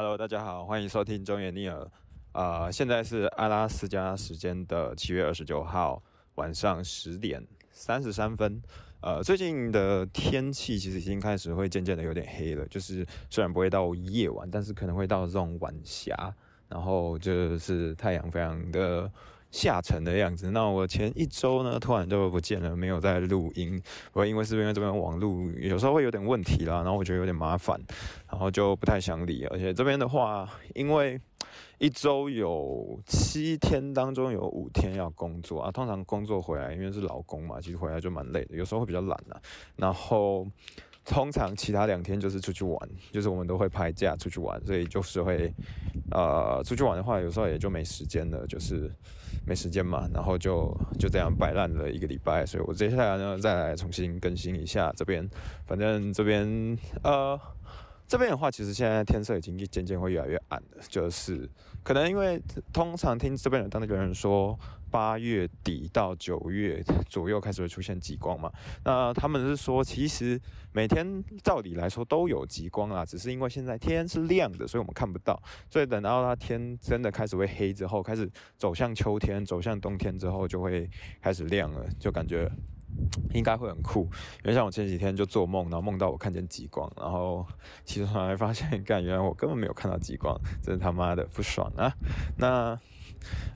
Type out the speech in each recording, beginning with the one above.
Hello，大家好，欢迎收听中原尼尔。呃，现在是阿拉斯加时间的七月二十九号晚上十点三十三分。呃，最近的天气其实已经开始会渐渐的有点黑了，就是虽然不会到夜晚，但是可能会到这种晚霞，然后就是太阳非常的。下沉的样子。那我前一周呢，突然就不见了，没有在录音。我因为是因为这边网络有时候会有点问题啦，然后我觉得有点麻烦，然后就不太想理。而且这边的话，因为一周有七天当中有五天要工作啊，通常工作回来，因为是老公嘛，其实回来就蛮累的，有时候会比较懒的。然后。通常其他两天就是出去玩，就是我们都会拍假出去玩，所以就是会，呃，出去玩的话，有时候也就没时间了，就是没时间嘛，然后就就这样摆烂了一个礼拜，所以我接下来呢再来重新更新一下这边，反正这边呃。这边的话，其实现在天色已经渐渐会越来越暗了，就是可能因为通常听这边的当地人说，八月底到九月左右开始会出现极光嘛。那他们是说，其实每天照理来说都有极光啊，只是因为现在天是亮的，所以我们看不到。所以等到它天真的开始会黑之后，开始走向秋天、走向冬天之后，就会开始亮了，就感觉。应该会很酷，因为像我前几天就做梦，然后梦到我看见极光，然后其实后来发现，干，原来我根本没有看到极光，真是他妈的不爽啊！那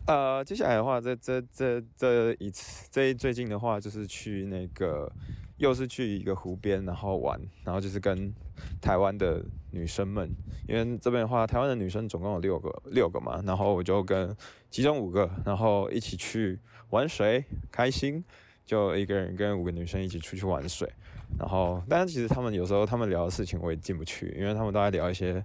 呃，接下来的话，这这这这一次，这最近的话，就是去那个，又是去一个湖边，然后玩，然后就是跟台湾的女生们，因为这边的话，台湾的女生总共有六个，六个嘛，然后我就跟其中五个，然后一起去玩水，开心。就一个人跟五个女生一起出去玩水，然后，但是其实他们有时候他们聊的事情我也进不去，因为他们都在聊一些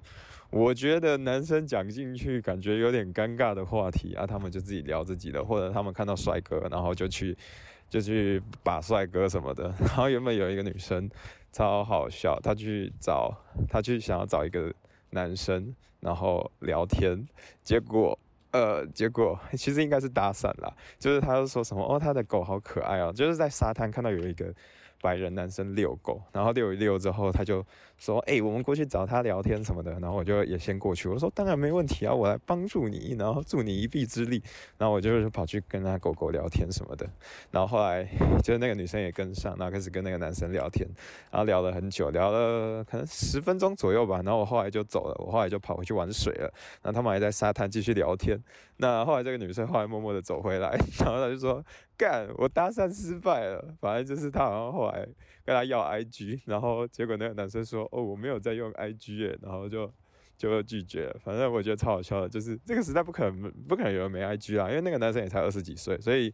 我觉得男生讲进去感觉有点尴尬的话题啊，他们就自己聊自己的，或者他们看到帅哥，然后就去 就去把帅哥什么的。然后原本有一个女生超好笑，她去找她去想要找一个男生，然后聊天，结果。呃，结果 其实应该是打伞啦，就是他说什么哦，他的狗好可爱哦，就是在沙滩看到有一个。白人男生遛狗，然后遛一遛之后，他就说：“哎，我们过去找他聊天什么的。”然后我就也先过去，我说：“当然没问题啊，我来帮助你，然后助你一臂之力。”然后我就跑去跟他狗狗聊天什么的。然后后来就是那个女生也跟上，然后开始跟那个男生聊天，然后聊了很久，聊了可能十分钟左右吧。然后我后来就走了，我后来就跑回去玩水了。然后他们还在沙滩继续聊天。那后来这个女生后来默默的走回来，然后他就说。干，我搭讪失败了。反正就是他好像后来跟他要 IG，然后结果那个男生说：“哦，我没有在用 IG 耶。”然后就就拒绝了。反正我觉得超好笑的，就是这个时代不可能不可能有人没 IG 啊，因为那个男生也才二十几岁，所以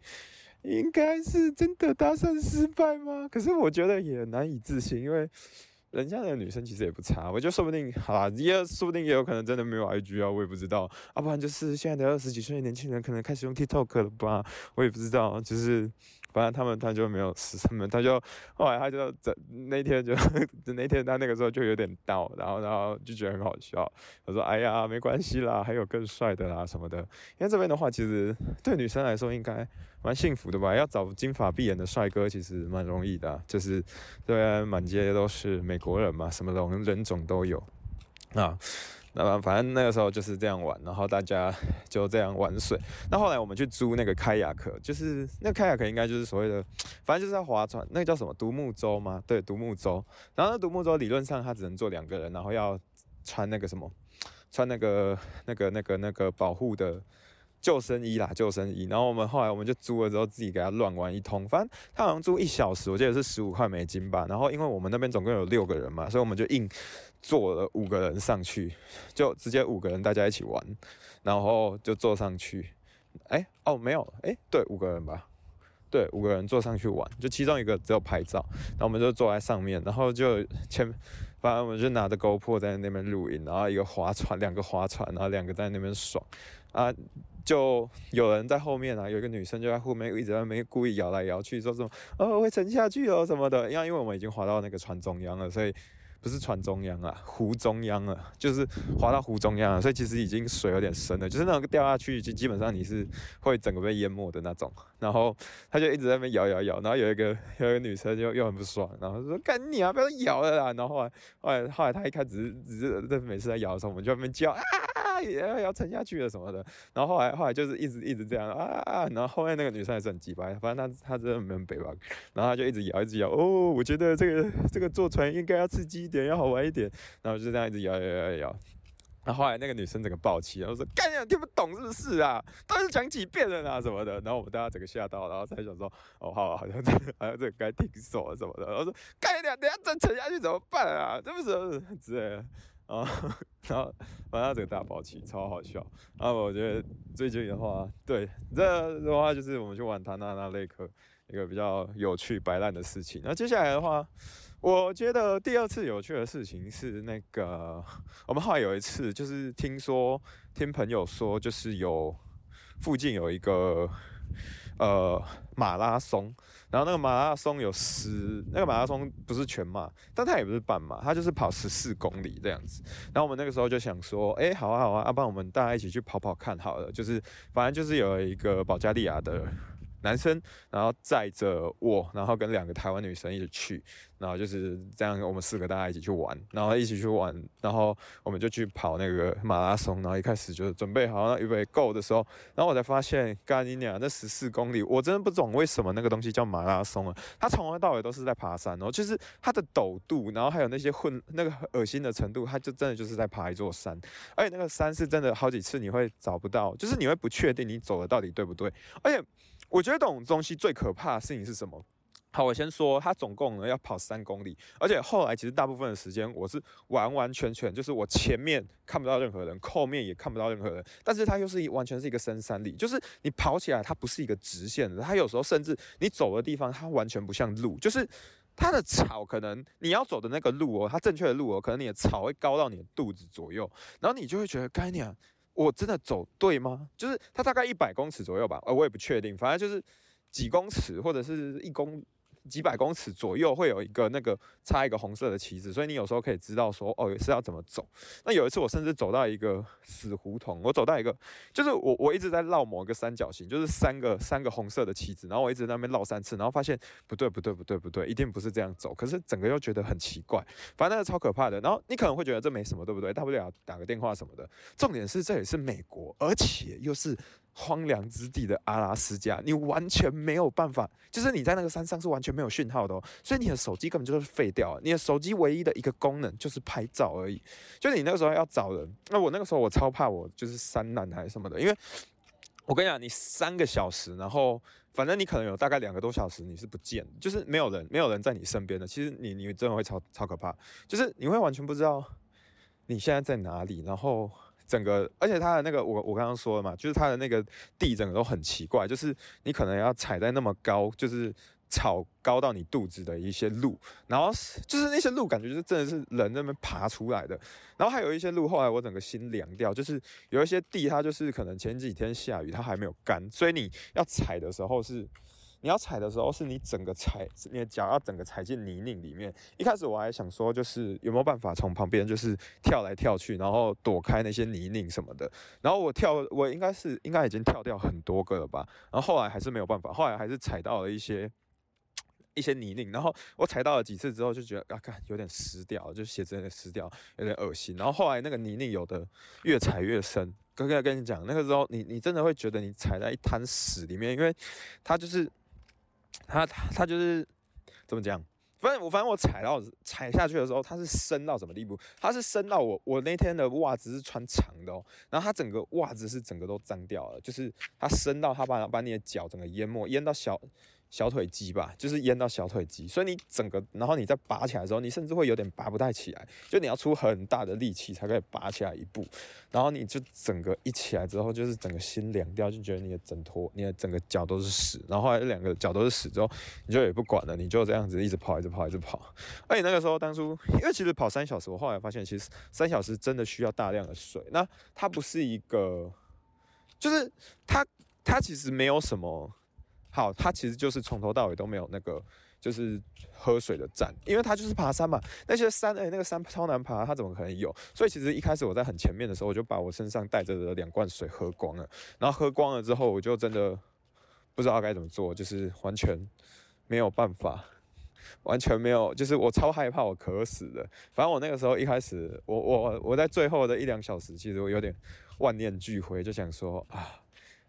应该是真的搭讪失败吗？可是我觉得也难以置信，因为。人家的女生其实也不差，我就说不定，好啦，也说不定也有可能真的没有 IG 啊，我也不知道，啊，不然就是现在的二十几岁的年轻人可能开始用 TikTok 了吧，我也不知道，就是。反正他们他就没有死什么，他就后来他就在那天就 那天他那个时候就有点到，然后然后就觉得很好笑。他说：“哎呀，没关系啦，还有更帅的啦什么的。”因为这边的话，其实对女生来说应该蛮幸福的吧？要找金发碧眼的帅哥其实蛮容易的，就是这边满街都是美国人嘛，什么种人种都有啊。那么反正那个时候就是这样玩，然后大家 就这样玩水。那后来我们去租那个开亚克，就是那个开亚克应该就是所谓的，反正就是在划船，那个叫什么独木舟吗？对，独木舟。然后那独木舟理论上它只能坐两个人，然后要穿那个什么，穿那个那个那个那个保护的。救生衣啦，救生衣。然后我们后来我们就租了之后，自己给他乱玩一通。反正他好像租一小时，我记得是十五块美金吧。然后因为我们那边总共有六个人嘛，所以我们就硬坐了五个人上去，就直接五个人大家一起玩，然后就坐上去。哎，哦，没有，哎，对，五个人吧。对，五个人坐上去玩，就其中一个只有拍照，然后我们就坐在上面，然后就前，反正我们就拿着 GoPro 在那边录音，然后一个划船，两个划船，然后两个在那边爽啊，就有人在后面啊，有一个女生就在后面一直在那边故意摇来摇去，说什么哦会沉下去哦什么的，因为因为我们已经滑到那个船中央了，所以。不是船中央啊，湖中央啊，就是滑到湖中央了，所以其实已经水有点深了，就是那种掉下去就基本上你是会整个被淹没的那种。然后他就一直在那边摇摇摇，然后有一个有一个女生就又很不爽，然后说干你啊，不要摇了啦。然后后来后来后来他一开始只是在每次在摇的时候，我们就在那边叫啊。也要要沉下去了什么的，然后后来后来就是一直一直这样啊，然后后面那个女生也是很鸡巴，反正她她真的没有北吧，然后她就一直摇一直摇，哦，我觉得这个这个坐船应该要刺激一点，要好玩一点，然后就这样一直摇摇摇摇摇，然后后来那个女生整个爆气，然后说干呀听不懂是不是啊？到底讲几遍了啊什么的，然后我们大家整个吓到，然后才想说哦好，好像这好像这该停手了什么的，然后说干呀等下再沉下去怎么办啊？这不是之类的。啊，然后反正整个大爆气，超好笑。然后我觉得最近的话，对这的话就是我们去玩唐纳纳雷克一个比较有趣白烂的事情。那接下来的话，我觉得第二次有趣的事情是那个我们后来有一次就是听说听朋友说，就是有附近有一个。呃，马拉松，然后那个马拉松有十，那个马拉松不是全马，但它也不是半马，它就是跑十四公里这样子。然后我们那个时候就想说，哎，好啊好啊，要不然我们大家一起去跑跑看好了，就是反正就是有一个保加利亚的。男生，然后载着我，然后跟两个台湾女生一起去，然后就是这样，我们四个大家一起去玩，然后一起去玩，然后我们就去跑那个马拉松，然后一开始就准备好，预备 go 的时候，然后我才发现，干你娘，那十四公里，我真的不懂为什么那个东西叫马拉松啊，它从头到尾都是在爬山哦，就是它的陡度，然后还有那些混那个恶心的程度，它就真的就是在爬一座山，而且那个山是真的好几次你会找不到，就是你会不确定你走的到底对不对，而且。我觉得这种东西最可怕的事情是什么？好，我先说，它总共呢要跑三公里，而且后来其实大部分的时间我是完完全全就是我前面看不到任何人，后面也看不到任何人，但是它又是一完全是一个深山里，就是你跑起来它不是一个直线的，它有时候甚至你走的地方它完全不像路，就是它的草可能你要走的那个路哦，它正确的路哦，可能你的草会高到你的肚子左右，然后你就会觉得该念。我真的走对吗？就是它大概一百公尺左右吧，呃，我也不确定，反正就是几公尺或者是一公。几百公尺左右会有一个那个插一个红色的旗子，所以你有时候可以知道说哦是要怎么走。那有一次我甚至走到一个死胡同，我走到一个就是我我一直在绕某一个三角形，就是三个三个红色的旗子，然后我一直在那边绕三次，然后发现不对不对不对不对，一定不是这样走。可是整个又觉得很奇怪，反正那个超可怕的。然后你可能会觉得这没什么，对不对？大不了打个电话什么的。重点是这也是美国，而且又是。荒凉之地的阿拉斯加，你完全没有办法，就是你在那个山上是完全没有讯号的哦，所以你的手机根本就是废掉了。你的手机唯一的一个功能就是拍照而已。就你那个时候要找人，那我那个时候我超怕我就是山难还是什么的，因为我跟你讲，你三个小时，然后反正你可能有大概两个多小时你是不见，就是没有人，没有人在你身边的。其实你你真的会超超可怕，就是你会完全不知道你现在在哪里，然后。整个，而且它的那个，我我刚刚说了嘛，就是它的那个地整个都很奇怪，就是你可能要踩在那么高，就是草高到你肚子的一些路，然后就是那些路感觉就是真的是人那边爬出来的，然后还有一些路，后来我整个心凉掉，就是有一些地它就是可能前几天下雨，它还没有干，所以你要踩的时候是。你要踩的时候，是你整个踩，你的脚要整个踩进泥泞里面。一开始我还想说，就是有没有办法从旁边就是跳来跳去，然后躲开那些泥泞什么的。然后我跳，我应该是应该已经跳掉很多个了吧。然后后来还是没有办法，后来还是踩到了一些一些泥泞。然后我踩到了几次之后，就觉得啊，看有点湿掉，就鞋子有点湿掉，有点恶心。然后后来那个泥泞有的越踩越深。哥哥跟你讲，那个时候你你真的会觉得你踩在一滩屎里面，因为它就是。他他就是怎么讲？反正我反正我踩到踩下去的时候，它是深到什么地步？它是深到我我那天的袜子是穿长的哦，然后它整个袜子是整个都脏掉了，就是它深到它把把你的脚整个淹没，淹到小。小腿肌吧，就是淹到小腿肌，所以你整个，然后你再拔起来的时候，你甚至会有点拔不太起来，就你要出很大的力气才可以拔起来一步，然后你就整个一起来之后，就是整个心凉掉，就觉得你的整坨，你的整个脚都是屎，然后后来两个脚都是屎之后，你就也不管了，你就这样子一直跑，一直跑，一直跑。而且那个时候当初，因为其实跑三小时，我后来发现其实三小时真的需要大量的水，那它不是一个，就是它它其实没有什么。好，它其实就是从头到尾都没有那个，就是喝水的站，因为它就是爬山嘛。那些山，哎，那个山超难爬，它怎么可能有？所以其实一开始我在很前面的时候，我就把我身上带着的两罐水喝光了。然后喝光了之后，我就真的不知道该怎么做，就是完全没有办法，完全没有，就是我超害怕我渴死的。反正我那个时候一开始，我我我在最后的一两小时，其实我有点万念俱灰，就想说啊。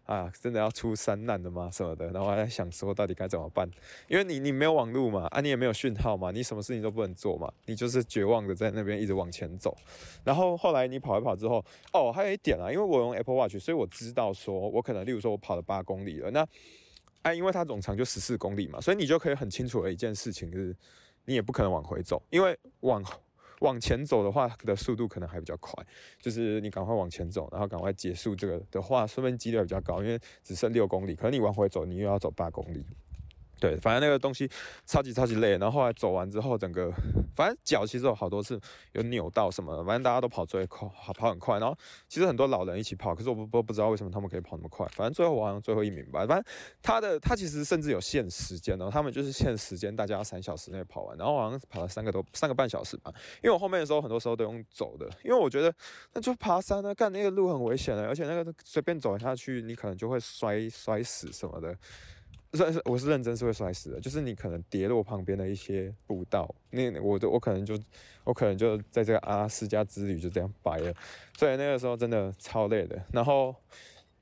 啊，真的要出山难的吗？什么的，然后还在想说到底该怎么办，因为你你没有网络嘛，啊你也没有讯号嘛，你什么事情都不能做嘛，你就是绝望的在那边一直往前走。然后后来你跑一跑之后，哦，还有一点啊，因为我用 Apple Watch，所以我知道说我可能，例如说我跑了八公里了，那哎，因为它总长就十四公里嘛，所以你就可以很清楚的一件事情就是，你也不可能往回走，因为往。往前走的话的速度可能还比较快，就是你赶快往前走，然后赶快结束这个的话，顺便几率比较高，因为只剩六公里，可能你往回走，你又要走八公里。对，反正那个东西超级超级累，然后后来走完之后，整个反正脚其实有好多次有扭到什么，反正大家都跑最快，跑很快，然后其实很多老人一起跑，可是我不不不知道为什么他们可以跑那么快，反正最后我好像最后一名吧，反正他的他其实甚至有限时间哦，他们就是限时间，大家三小时内跑完，然后好像跑了三个多三个半小时吧，因为我后面的时候很多时候都用走的，因为我觉得那就爬山啊，干那个路很危险的，而且那个随便走下去，你可能就会摔摔死什么的。算是我是认真是会摔死的，就是你可能跌落旁边的一些步道，那我我可能就我可能就在这个阿拉斯加之旅就这样掰了，所以那个时候真的超累的。然后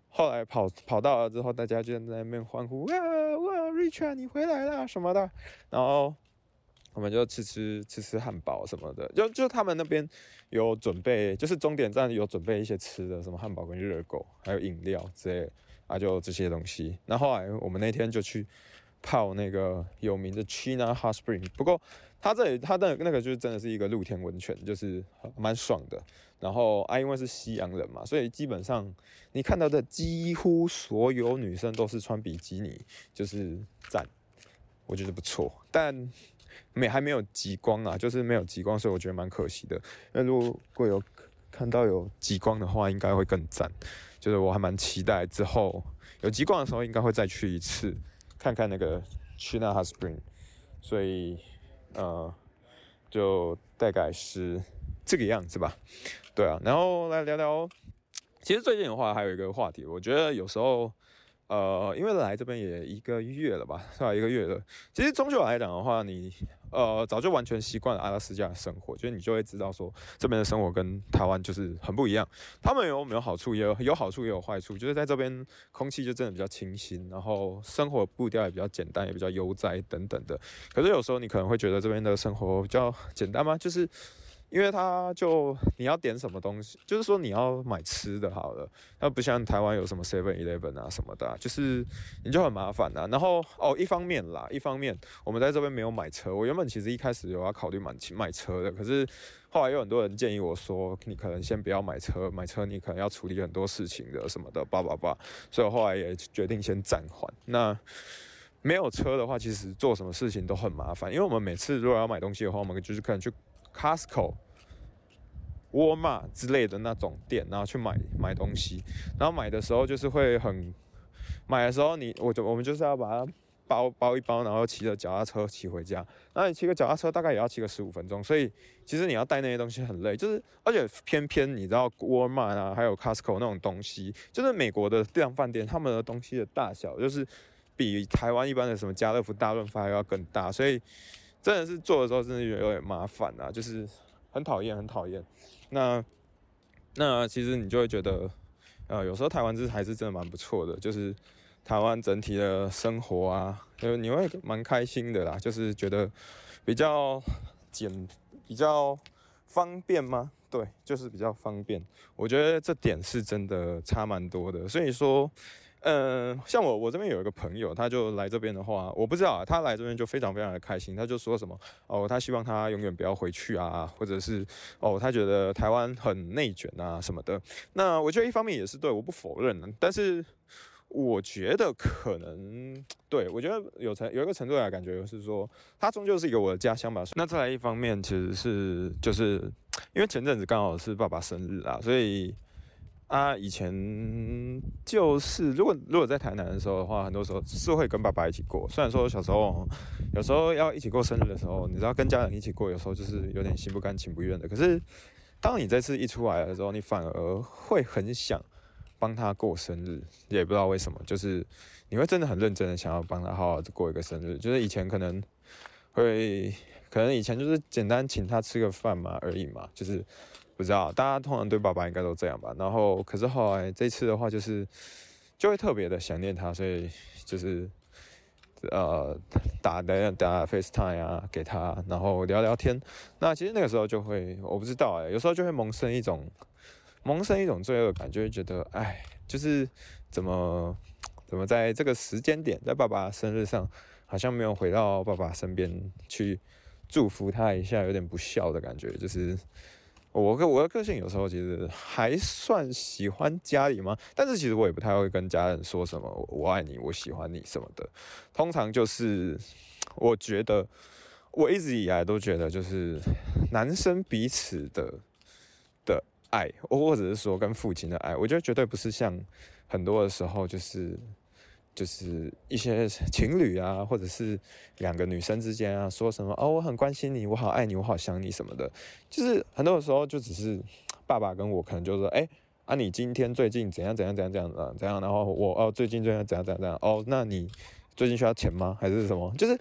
后来跑跑到了之后，大家就在那边欢呼哇哇，Richard 你回来了什么的，然后我们就吃吃吃吃汉堡什么的，就就他们那边有准备，就是终点站有准备一些吃的，什么汉堡跟热狗，还有饮料之类。啊，就这些东西。那后来我们那天就去泡那个有名的 China Hot Spring。不过它这里它的那个就是真的是一个露天温泉，就是蛮爽的。然后啊，因为是西洋人嘛，所以基本上你看到的几乎所有女生都是穿比基尼，就是赞，我觉得不错。但没还没有极光啊，就是没有极光，所以我觉得蛮可惜的。那如果有看到有极光的话，应该会更赞。就是我还蛮期待之后有极光的时候，应该会再去一次，看看那个 China Hot Spring。所以，呃，就大概是这个样子吧。对啊，然后来聊聊，其实最近的话还有一个话题，我觉得有时候。呃，因为来这边也一个月了吧，是吧？一个月了。其实终究来讲的话，你呃早就完全习惯了阿拉斯加的生活，就是你就会知道说这边的生活跟台湾就是很不一样。他们有没有好处？也有有好处也有坏处。就是在这边空气就真的比较清新，然后生活步调也比较简单，也比较悠哉等等的。可是有时候你可能会觉得这边的生活比较简单吗？就是。因为他就你要点什么东西，就是说你要买吃的好了，它不像台湾有什么 Seven Eleven 啊什么的，就是你就很麻烦呐。然后哦，一方面啦，一方面我们在这边没有买车。我原本其实一开始有要考虑买买车的，可是后来有很多人建议我说，你可能先不要买车，买车你可能要处理很多事情的什么的，叭叭叭。所以我后来也决定先暂缓。那没有车的话，其实做什么事情都很麻烦，因为我们每次如果要买东西的话，我们就是可能去。Costco、沃尔玛之类的那种店，然后去买买东西，然后买的时候就是会很，买的时候你我就我们就是要把它包包一包，然后骑着脚踏车骑回家。那你骑个脚踏车大概也要骑个十五分钟，所以其实你要带那些东西很累，就是而且偏偏你知道沃尔玛啊，还有 Costco 那种东西，就是美国的量饭店，他们的东西的大小就是比台湾一般的什么家乐福、大润发要更大，所以。真的是做的时候，真的有点麻烦啊，就是很讨厌，很讨厌。那那其实你就会觉得，呃，有时候台湾这还是真的蛮不错的，就是台湾整体的生活啊，就你会蛮开心的啦，就是觉得比较简，比较方便吗？对，就是比较方便。我觉得这点是真的差蛮多的，所以说。嗯，像我，我这边有一个朋友，他就来这边的话，我不知道啊，他来这边就非常非常的开心，他就说什么哦，他希望他永远不要回去啊，或者是哦，他觉得台湾很内卷啊什么的。那我觉得一方面也是对，我不否认，但是我觉得可能对我觉得有程有一个程度的感觉就是说，他终究是一个我的家乡吧。那再来一方面，其实是就是因为前阵子刚好是爸爸生日啊，所以。啊，以前就是如果如果在台南的时候的话，很多时候是会跟爸爸一起过。虽然说小时候有时候要一起过生日的时候，你知道跟家人一起过，有时候就是有点心不甘情不愿的。可是当你这次一出来的时候，你反而会很想帮他过生日，也不知道为什么，就是你会真的很认真的想要帮他好好的过一个生日。就是以前可能会，可能以前就是简单请他吃个饭嘛而已嘛，就是不知道大家通常对爸爸应该都这样吧。然后可是后来这次的话，就是就会特别的想念他，所以就是呃打的打 FaceTime 啊给他，然后聊聊天。那其实那个时候就会，我不知道哎，有时候就会萌生一种萌生一种罪恶感，就会觉得哎，就是怎么怎么在这个时间点，在爸爸生日上，好像没有回到爸爸身边去祝福他一下，有点不孝的感觉。就是我跟我的个性有时候其实还算喜欢家里吗，但是其实我也不太会跟家人说什么“我爱你”“我喜欢你”什么的。通常就是我觉得，我一直以来都觉得，就是男生彼此的的爱，或者是说跟父亲的爱，我觉得绝对不是像很多的时候就是。就是一些情侣啊，或者是两个女生之间啊，说什么哦，我很关心你，我好爱你，我好想你什么的，就是很多的时候就只是 爸爸跟我可能就说，哎啊，你今天最近怎样怎样怎样怎样的怎样，然后我哦最近最近怎样怎样怎样哦，那你最近需要钱吗？还是什么？就是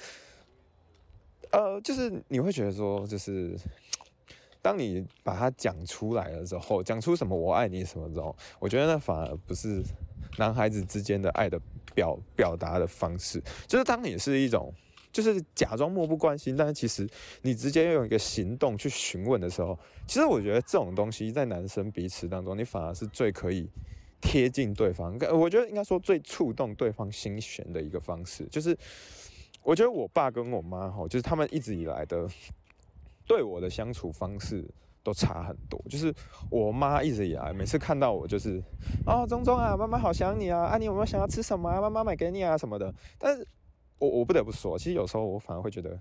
呃，就是你会觉得说，就是 当你把它讲出来了之后，讲出什么我爱你什么之后，我觉得那反而不是男孩子之间的爱的。表表达的方式，就是当你是一种，就是假装漠不关心，但是其实你直接用一个行动去询问的时候，其实我觉得这种东西在男生彼此当中，你反而是最可以贴近对方。我觉得应该说最触动对方心弦的一个方式，就是我觉得我爸跟我妈哈，就是他们一直以来的对我的相处方式。都差很多，就是我妈一直以来每次看到我就是啊，钟钟啊，妈妈好想你啊，啊，你有没有想要吃什么啊？妈妈买给你啊什么的。但是我我不得不说，其实有时候我反而会觉得。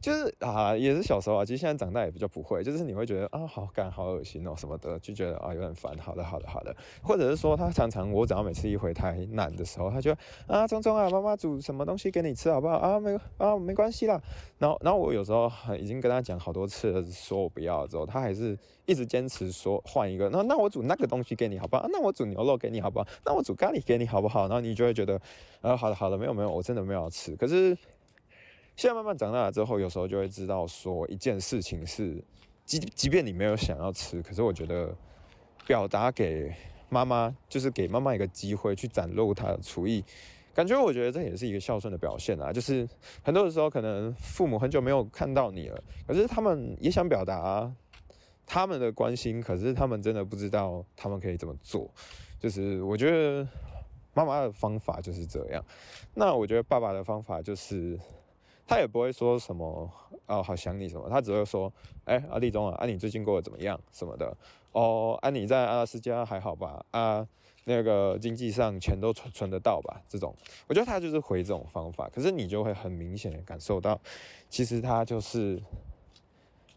就是啊，也是小时候啊，其实现在长大也比较不会，就是你会觉得啊，好干，好恶心哦什么的，就觉得啊有点烦。好的，好的，好的。或者是说，他常常我只要每次一回台南的时候，他就啊，聪聪啊，妈妈煮什么东西给你吃好不好啊？没啊，没关系啦。然后，然后我有时候已经跟他讲好多次了，说我不要之后，他还是一直坚持说换一个。那那我煮那个东西给你好不好？那我煮牛肉给你好不好？那我煮咖喱给你好不好？然后你就会觉得啊，好的，好的，没有没有，我真的没有要吃。可是。现在慢慢长大了之后，有时候就会知道说一件事情是，即即便你没有想要吃，可是我觉得表达给妈妈，就是给妈妈一个机会去展露她的厨艺，感觉我觉得这也是一个孝顺的表现啊。就是很多的时候，可能父母很久没有看到你了，可是他们也想表达他们的关心，可是他们真的不知道他们可以怎么做。就是我觉得妈妈的方法就是这样，那我觉得爸爸的方法就是。他也不会说什么哦，好想你什么，他只会说，哎，阿立中啊，啊你最近过得怎么样什么的，哦，啊你在阿拉斯加还好吧？啊，那个经济上钱都存存得到吧？这种，我觉得他就是回这种方法，可是你就会很明显的感受到，其实他就是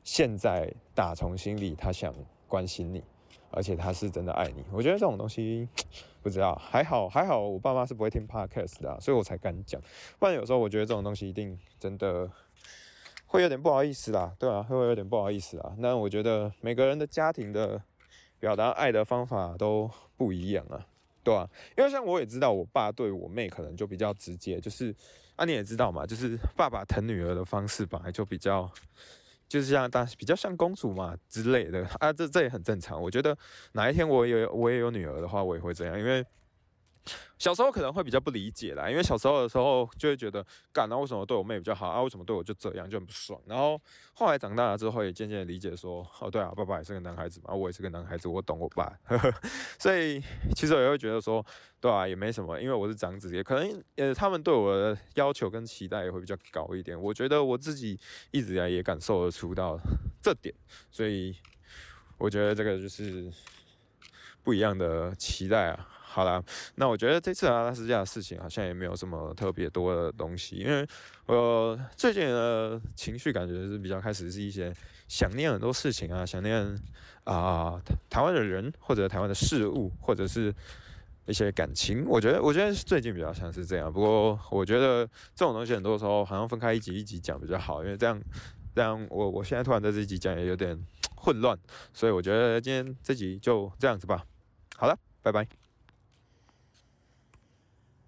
现在打从心里他想关心你。而且他是真的爱你，我觉得这种东西 不知道还好还好，我爸妈是不会听 podcast 的，所以我才敢讲。不然有时候我觉得这种东西一定真的会有点不好意思啦，对啊，会有点不好意思啊。那我觉得每个人的家庭的表达爱的方法都不一样啊，对啊，因为像我也知道，我爸对我妹可能就比较直接，就是啊你也知道嘛，就是爸爸疼女儿的方式本来就比较。就是像大比较像公主嘛之类的啊，这这也很正常。我觉得哪一天我有我也有女儿的话，我也会这样，因为。小时候可能会比较不理解啦，因为小时候的时候就会觉得，干啊为什么对我妹比较好啊？为什么对我就这样就很不爽？然后后来长大了之后，也渐渐理解说，哦对啊，爸爸也是个男孩子嘛，我也是个男孩子，我懂我爸。所以其实我也会觉得说，对啊，也没什么，因为我是长子，也可能呃他们对我的要求跟期待也会比较高一点。我觉得我自己一直以来也感受得出到这点，所以我觉得这个就是不一样的期待啊。好啦，那我觉得这次阿拉斯加的事情好像也没有什么特别多的东西，因为我最近的情绪感觉是比较开始是一些想念很多事情啊，想念啊台湾的人或者台湾的事物，或者是一些感情。我觉得，我觉得最近比较像是这样。不过，我觉得这种东西很多时候好像分开一集一集讲比较好，因为这样这样我我现在突然在这集讲也有点 混乱，所以我觉得今天这集就这样子吧。好了，拜拜。